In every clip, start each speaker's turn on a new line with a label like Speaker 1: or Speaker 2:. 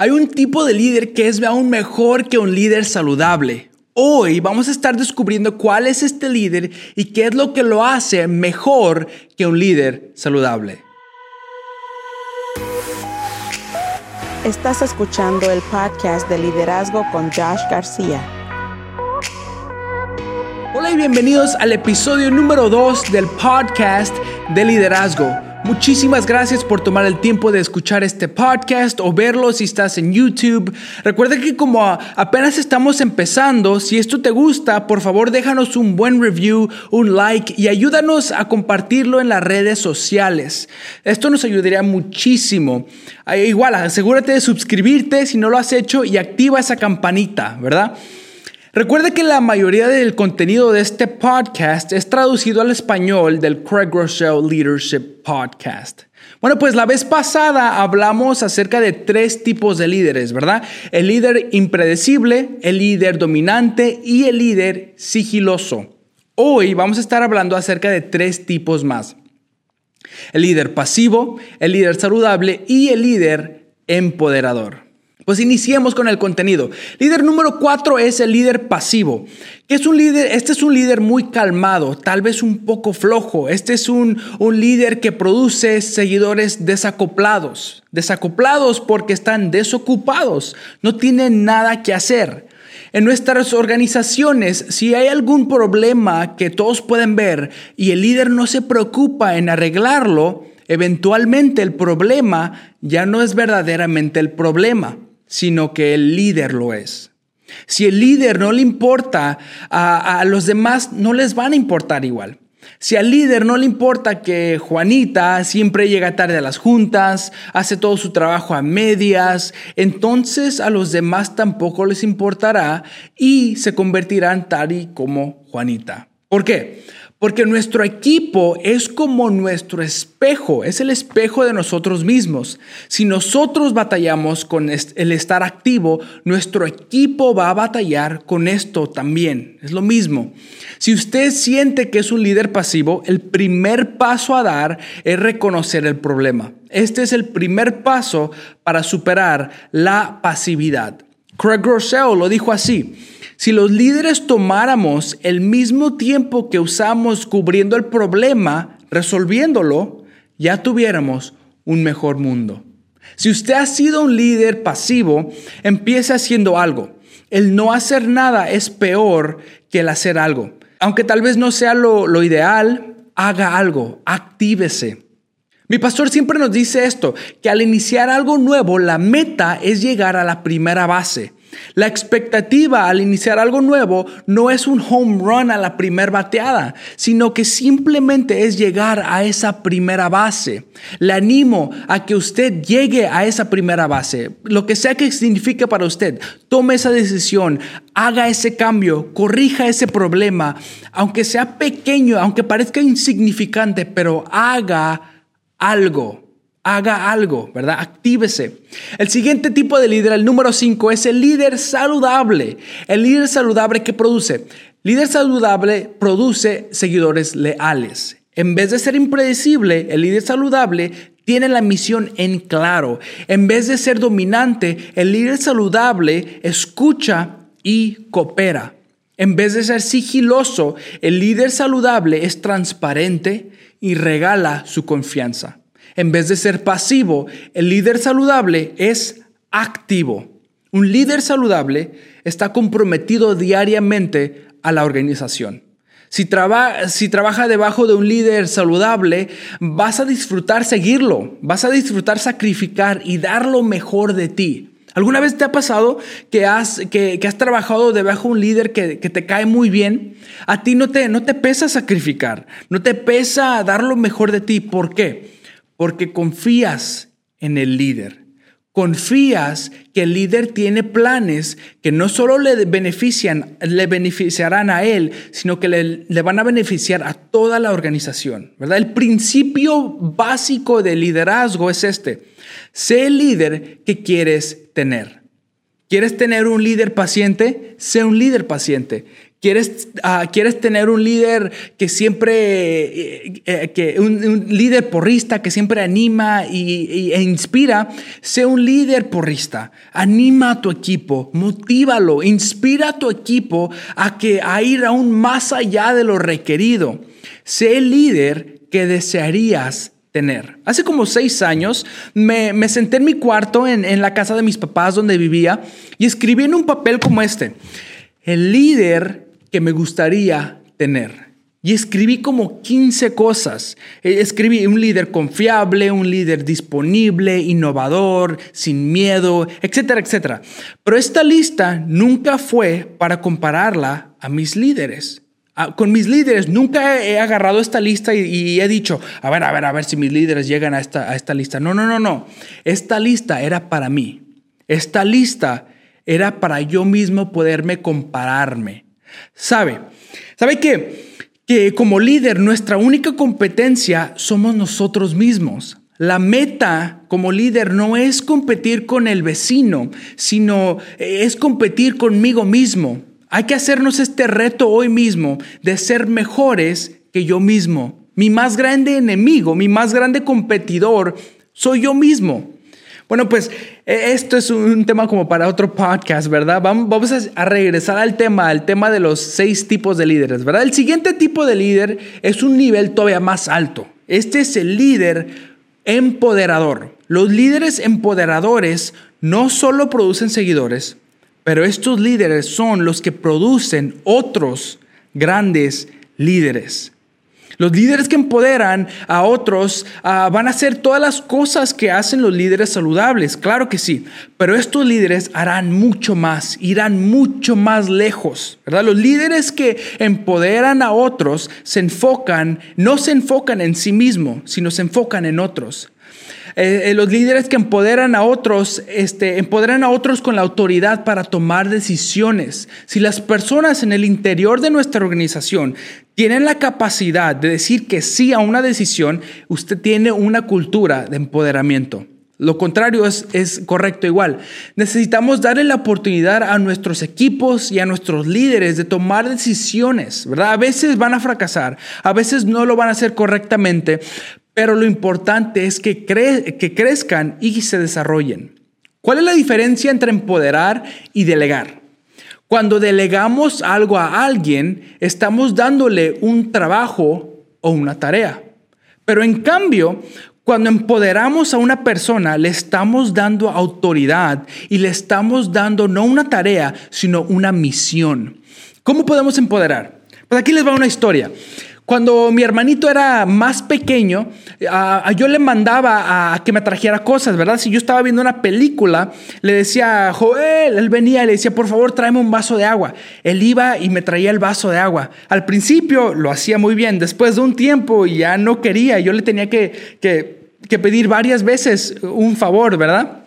Speaker 1: Hay un tipo de líder que es aún mejor que un líder saludable. Hoy vamos a estar descubriendo cuál es este líder y qué es lo que lo hace mejor que un líder saludable.
Speaker 2: Estás escuchando el podcast de liderazgo con Josh García.
Speaker 1: Hola y bienvenidos al episodio número 2 del podcast de liderazgo. Muchísimas gracias por tomar el tiempo de escuchar este podcast o verlo si estás en YouTube. Recuerda que como apenas estamos empezando, si esto te gusta, por favor déjanos un buen review, un like y ayúdanos a compartirlo en las redes sociales. Esto nos ayudaría muchísimo. Ah, igual, asegúrate de suscribirte si no lo has hecho y activa esa campanita, ¿verdad? Recuerde que la mayoría del contenido de este podcast es traducido al español del Craig Rochelle Leadership Podcast. Bueno, pues la vez pasada hablamos acerca de tres tipos de líderes, ¿verdad? El líder impredecible, el líder dominante y el líder sigiloso. Hoy vamos a estar hablando acerca de tres tipos más. El líder pasivo, el líder saludable y el líder empoderador. Pues iniciemos con el contenido. Líder número cuatro es el líder pasivo. Es un líder, este es un líder muy calmado, tal vez un poco flojo. Este es un, un líder que produce seguidores desacoplados. Desacoplados porque están desocupados, no tienen nada que hacer. En nuestras organizaciones, si hay algún problema que todos pueden ver y el líder no se preocupa en arreglarlo, eventualmente el problema ya no es verdaderamente el problema sino que el líder lo es. Si el líder no le importa, a, los demás no les van a importar igual. Si al líder no le importa que Juanita siempre llega tarde a las juntas, hace todo su trabajo a medias, entonces a los demás tampoco les importará y se convertirán tal y como Juanita. ¿Por qué? Porque nuestro equipo es como nuestro espejo, es el espejo de nosotros mismos. Si nosotros batallamos con el estar activo, nuestro equipo va a batallar con esto también. Es lo mismo. Si usted siente que es un líder pasivo, el primer paso a dar es reconocer el problema. Este es el primer paso para superar la pasividad. Craig Rochelle lo dijo así. Si los líderes tomáramos el mismo tiempo que usamos cubriendo el problema, resolviéndolo, ya tuviéramos un mejor mundo. Si usted ha sido un líder pasivo, empiece haciendo algo. El no hacer nada es peor que el hacer algo. Aunque tal vez no sea lo, lo ideal, haga algo, actívese. Mi pastor siempre nos dice esto, que al iniciar algo nuevo, la meta es llegar a la primera base. La expectativa al iniciar algo nuevo no es un home run a la primera bateada, sino que simplemente es llegar a esa primera base. Le animo a que usted llegue a esa primera base, lo que sea que signifique para usted. Tome esa decisión, haga ese cambio, corrija ese problema, aunque sea pequeño, aunque parezca insignificante, pero haga algo haga algo, ¿verdad? Actívese. El siguiente tipo de líder, el número 5, es el líder saludable. El líder saludable que produce. Líder saludable produce seguidores leales. En vez de ser impredecible, el líder saludable tiene la misión en claro. En vez de ser dominante, el líder saludable escucha y coopera. En vez de ser sigiloso, el líder saludable es transparente y regala su confianza. En vez de ser pasivo, el líder saludable es activo. Un líder saludable está comprometido diariamente a la organización. Si, si, trabaja debajo de un líder saludable, vas a disfrutar seguirlo, vas a disfrutar sacrificar y dar lo mejor de ti. ¿Alguna vez te ha pasado que has, que, has trabajado debajo de un líder que, que, te cae muy bien? A ti no te, no te pesa sacrificar, no te pesa dar lo mejor de ti. ¿Por qué? porque confías en el líder. Confías que el líder tiene planes que no solo le benefician, le beneficiarán a él, sino que le, van a beneficiar a toda la organización. ¿verdad? El principio básico del liderazgo es este. Sé el líder que quieres tener. ¿Quieres tener un líder paciente? Sé un líder paciente. ¿Quieres, ah, ¿Quieres tener un líder que siempre, eh, eh, que un, líder porrista que siempre anima y, e inspira? Sé un líder porrista. Anima a tu equipo, motívalo, inspira a tu equipo a, que, a ir aún más allá de lo requerido. Sé el líder que desearías tener. Hace como seis años me, me senté en mi cuarto en, en la casa de mis papás donde vivía y escribí en un papel como este, el líder que me gustaría tener. Y escribí como 15 cosas. Eh, escribí un líder confiable, un líder disponible, innovador, sin miedo, etcétera, etcétera. Pero esta lista nunca fue para compararla a mis líderes. Ah, con mis líderes nunca he agarrado esta lista y, he dicho, a ver, a ver, a ver si mis líderes llegan a esta, a esta lista. No, no, no, no. Esta lista era para mí. Esta lista era para yo mismo poderme compararme. ¿Sabe? ¿Sabe qué? Que como líder nuestra única competencia somos nosotros mismos. La meta como líder no es competir con el vecino, sino es competir conmigo mismo. Hay que hacernos este reto hoy mismo de ser mejores que yo mismo. Mi más grande enemigo, mi más grande competidor, soy yo mismo. Bueno, pues e, esto es un tema como para otro podcast, ¿verdad? Vamos a regresar al tema, al tema de los seis tipos de líderes, ¿verdad? El siguiente tipo de líder es un nivel todavía más alto. Este es el líder empoderador. Los líderes empoderadores no solo producen seguidores, pero estos líderes son los que producen otros grandes líderes. Los líderes que empoderan a otros ah, van a hacer todas las cosas que hacen los líderes saludables, claro que sí, pero estos líderes harán mucho más, irán mucho más lejos, ¿verdad? Los líderes que empoderan a otros se enfocan, no se enfocan en sí mismos, sino se enfocan en otros. Eh, eh, los líderes que empoderan a otros, este, empoderan a otros con la autoridad para tomar decisiones. Si las personas en el interior de nuestra organización tienen la capacidad de decir que sí a una decisión, usted tiene una cultura de empoderamiento. Lo contrario es, es, correcto igual. Necesitamos darle la oportunidad a nuestros equipos y a nuestros líderes de tomar decisiones, ¿verdad? A veces van a fracasar, a veces no lo van a hacer correctamente, pero lo importante es que, que crezcan y se desarrollen. ¿Cuál es la diferencia entre empoderar y delegar? Cuando delegamos algo a alguien, estamos dándole un trabajo o una tarea. Pero en cambio, cuando empoderamos a una persona, le estamos dando autoridad y le estamos dando no una tarea, sino una misión. ¿Cómo podemos empoderar? Pues aquí les va una historia. Cuando mi hermanito era más pequeño, yo le mandaba a, que me trajera cosas, ¿verdad? Si yo estaba viendo una película, le decía, Joel, él venía y le decía, por favor, tráeme un vaso de agua. Él iba y me traía el vaso de agua. Al principio lo hacía muy bien, después de un tiempo ya no quería, yo le tenía que, que, pedir varias veces un favor, ¿verdad?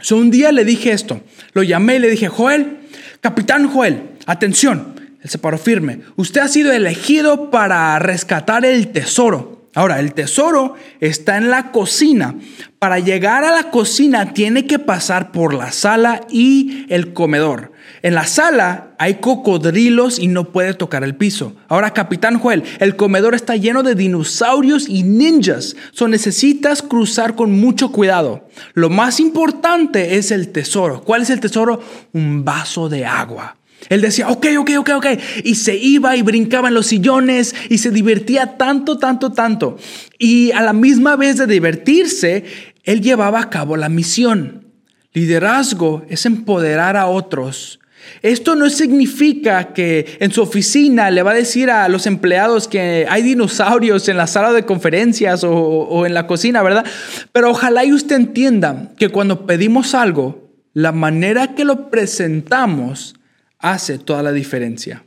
Speaker 1: So, un día le dije esto, lo llamé y le dije, Joel, capitán Joel, atención, él se paró firme. Usted ha sido elegido para rescatar el tesoro. Ahora, el tesoro está en la cocina. Para llegar a la cocina tiene que pasar por la sala y el comedor. En la sala hay cocodrilos y no puede tocar el piso. Ahora, Capitán Joel, el comedor está lleno de dinosaurios y ninjas. So necesitas cruzar con mucho cuidado. Lo más importante es el tesoro. ¿Cuál es el tesoro? Un vaso de agua. Él decía, ok, ok, ok, ok. Y se iba y brincaba en los sillones y se divertía tanto, tanto, tanto. Y a la misma vez de divertirse, él llevaba a cabo la misión. Liderazgo es empoderar a otros. Esto no significa que en su oficina le va a decir a los empleados que hay dinosaurios en la sala de conferencias o, en la cocina, ¿verdad? Pero ojalá y usted entienda que cuando pedimos algo, la manera que lo presentamos hace toda la diferencia.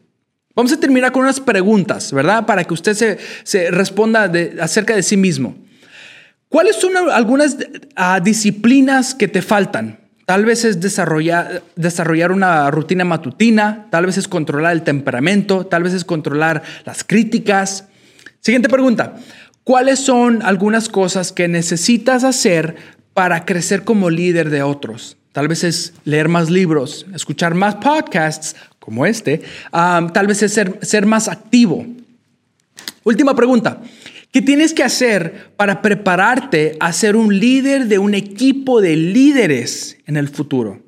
Speaker 1: Vamos a terminar con unas preguntas, ¿verdad? Para que usted se, responda acerca de sí mismo. ¿Cuáles son algunas ah, disciplinas que te faltan? Tal vez es desarrollar, desarrollar una rutina matutina, tal vez es controlar el temperamento, tal vez es controlar las críticas. Siguiente pregunta. ¿Cuáles son algunas cosas que necesitas hacer para crecer como líder de otros? Tal vez es leer más libros, escuchar más podcasts, como este, tal vez es ser, ser más activo. Última pregunta. ¿Qué tienes que hacer para prepararte a ser un líder de un equipo de líderes en el futuro?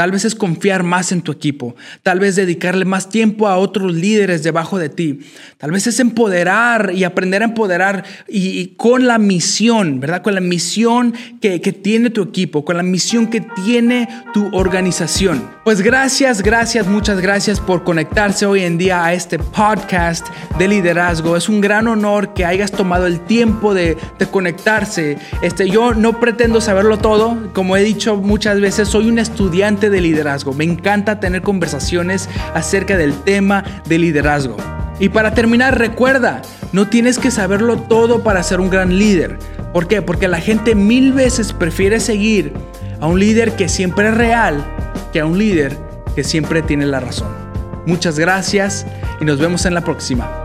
Speaker 1: Tal vez es confiar más en tu equipo. Tal vez dedicarle más tiempo a otros líderes debajo de ti. Tal vez es empoderar y aprender a empoderar y, con la misión, ¿verdad? Con la misión que, que tiene tu equipo, con la misión que tiene tu organización. Pues gracias, gracias, muchas gracias por conectarse hoy en día a este podcast de liderazgo. Es un gran honor que hayas tomado el tiempo de, de conectarse. Este, yo no pretendo saberlo todo. Como he dicho muchas veces, soy un estudiante de liderazgo. Me encanta tener conversaciones acerca del tema de liderazgo. Y para terminar, recuerda, no tienes que saberlo todo para ser un gran líder. ¿Por qué? Porque la gente mil veces prefiere seguir a un líder que siempre es real que a un líder que siempre tiene la razón. Muchas gracias y nos vemos en la próxima.